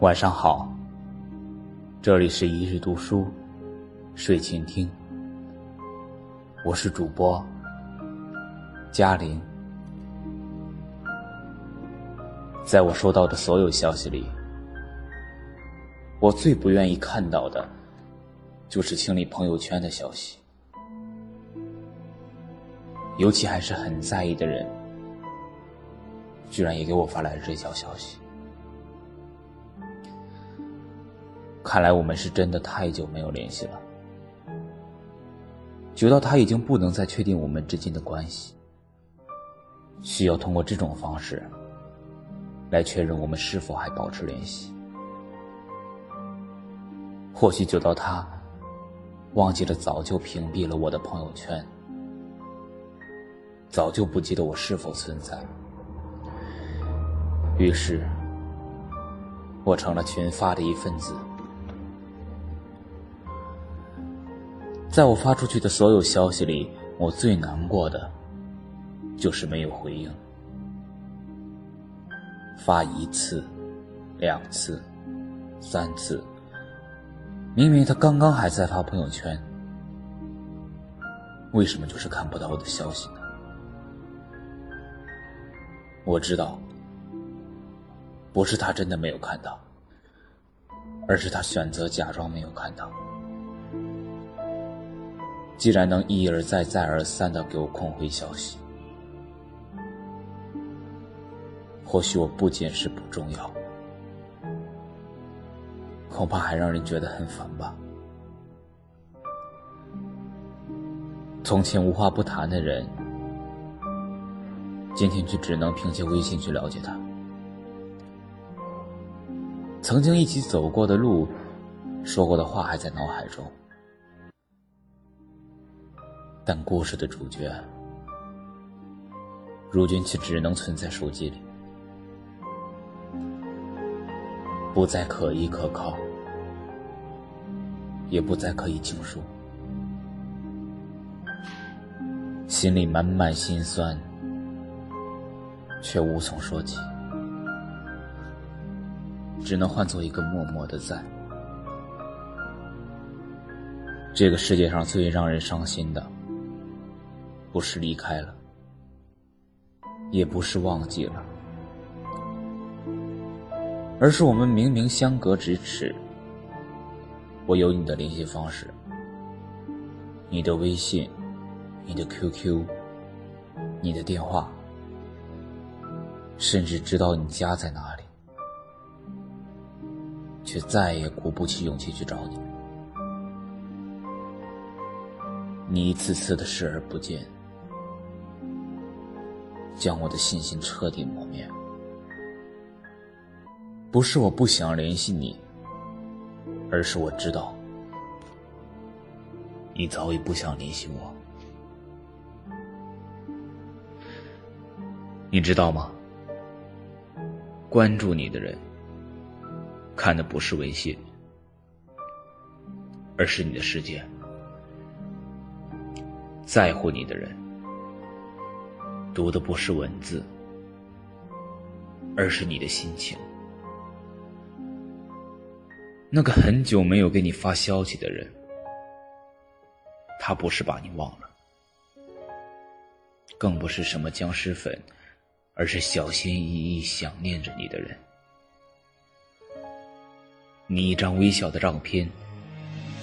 晚上好，这里是一日读书，睡前听，我是主播嘉玲。在我收到的所有消息里，我最不愿意看到的，就是清理朋友圈的消息，尤其还是很在意的人，居然也给我发来了这条消息。看来我们是真的太久没有联系了，久到他已经不能再确定我们之间的关系，需要通过这种方式来确认我们是否还保持联系。或许久到他忘记了早就屏蔽了我的朋友圈，早就不记得我是否存在，于是我成了群发的一份子。在我发出去的所有消息里，我最难过的，就是没有回应。发一次、两次、三次，明明他刚刚还在发朋友圈，为什么就是看不到我的消息呢？我知道，不是他真的没有看到，而是他选择假装没有看到。既然能一而再、再而三的给我空回消息，或许我不仅是不重要，恐怕还让人觉得很烦吧。从前无话不谈的人，今天却只能凭借微信去了解他。曾经一起走过的路，说过的话还在脑海中。但故事的主角，如今却只能存在手机里，不再可依可靠，也不再可以倾诉，心里满满心酸，却无从说起，只能换做一个默默的赞。这个世界上最让人伤心的。不是离开了，也不是忘记了，而是我们明明相隔咫尺。我有你的联系方式，你的微信，你的 QQ，你的电话，甚至知道你家在哪里，却再也鼓不起勇气去找你。你一次次的视而不见。将我的信心彻底磨灭。不是我不想联系你，而是我知道，你早已不想联系我。你知道吗？关注你的人，看的不是微信，而是你的世界；在乎你的人。读的不是文字，而是你的心情。那个很久没有给你发消息的人，他不是把你忘了，更不是什么僵尸粉，而是小心翼翼想念着你的人。你一张微笑的照片，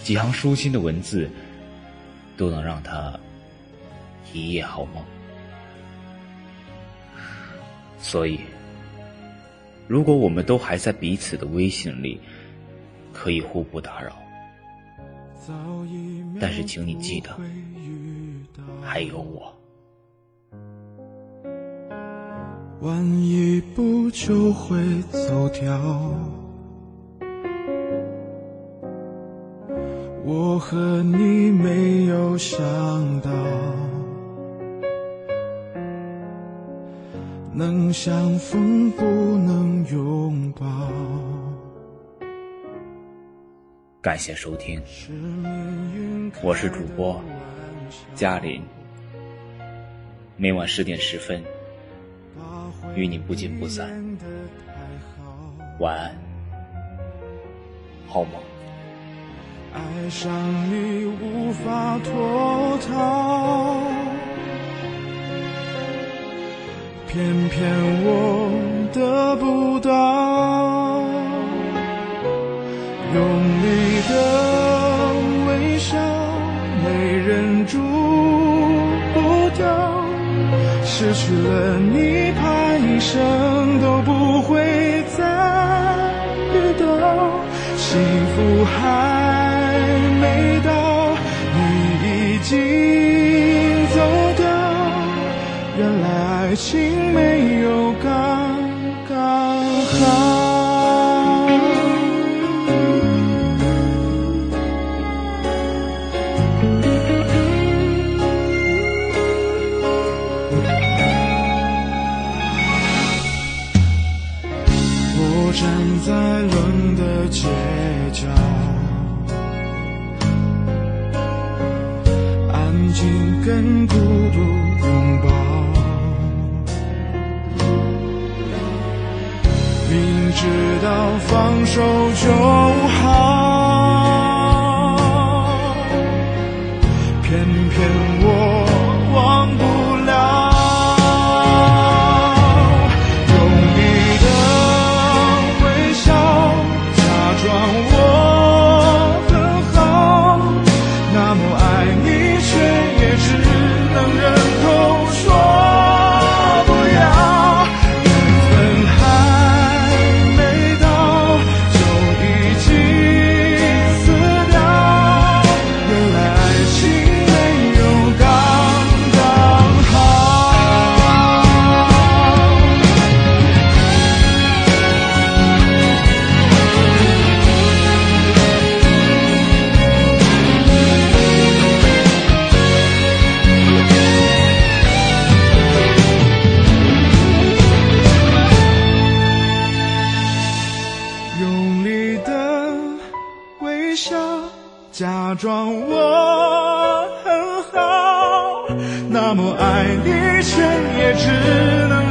几行舒心的文字，都能让他一夜好梦。所以，如果我们都还在彼此的微信里，可以互不打扰。但是，请你记得，还有我。晚一步就会走掉，我和你没有想到。能相逢不能拥抱。感谢收听，我是主播嘉林，每晚十点十分与你不见不散，晚安。好梦？爱上你无法脱逃，偏偏我得不到，用力的微笑，没忍住不掉，失去了你，怕一生都不会再遇到，幸福还爱情没有刚刚好。我站在冷的街角，安静跟孤独拥抱。知道放手就好，假装我很好，那么爱你，却也只能